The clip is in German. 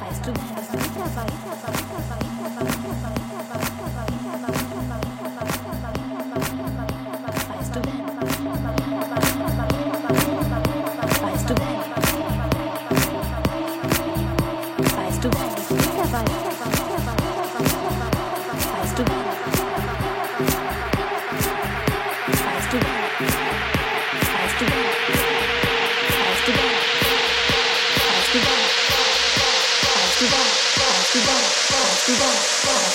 Weißt du, wie das weiter, weiter, weiter, weiter.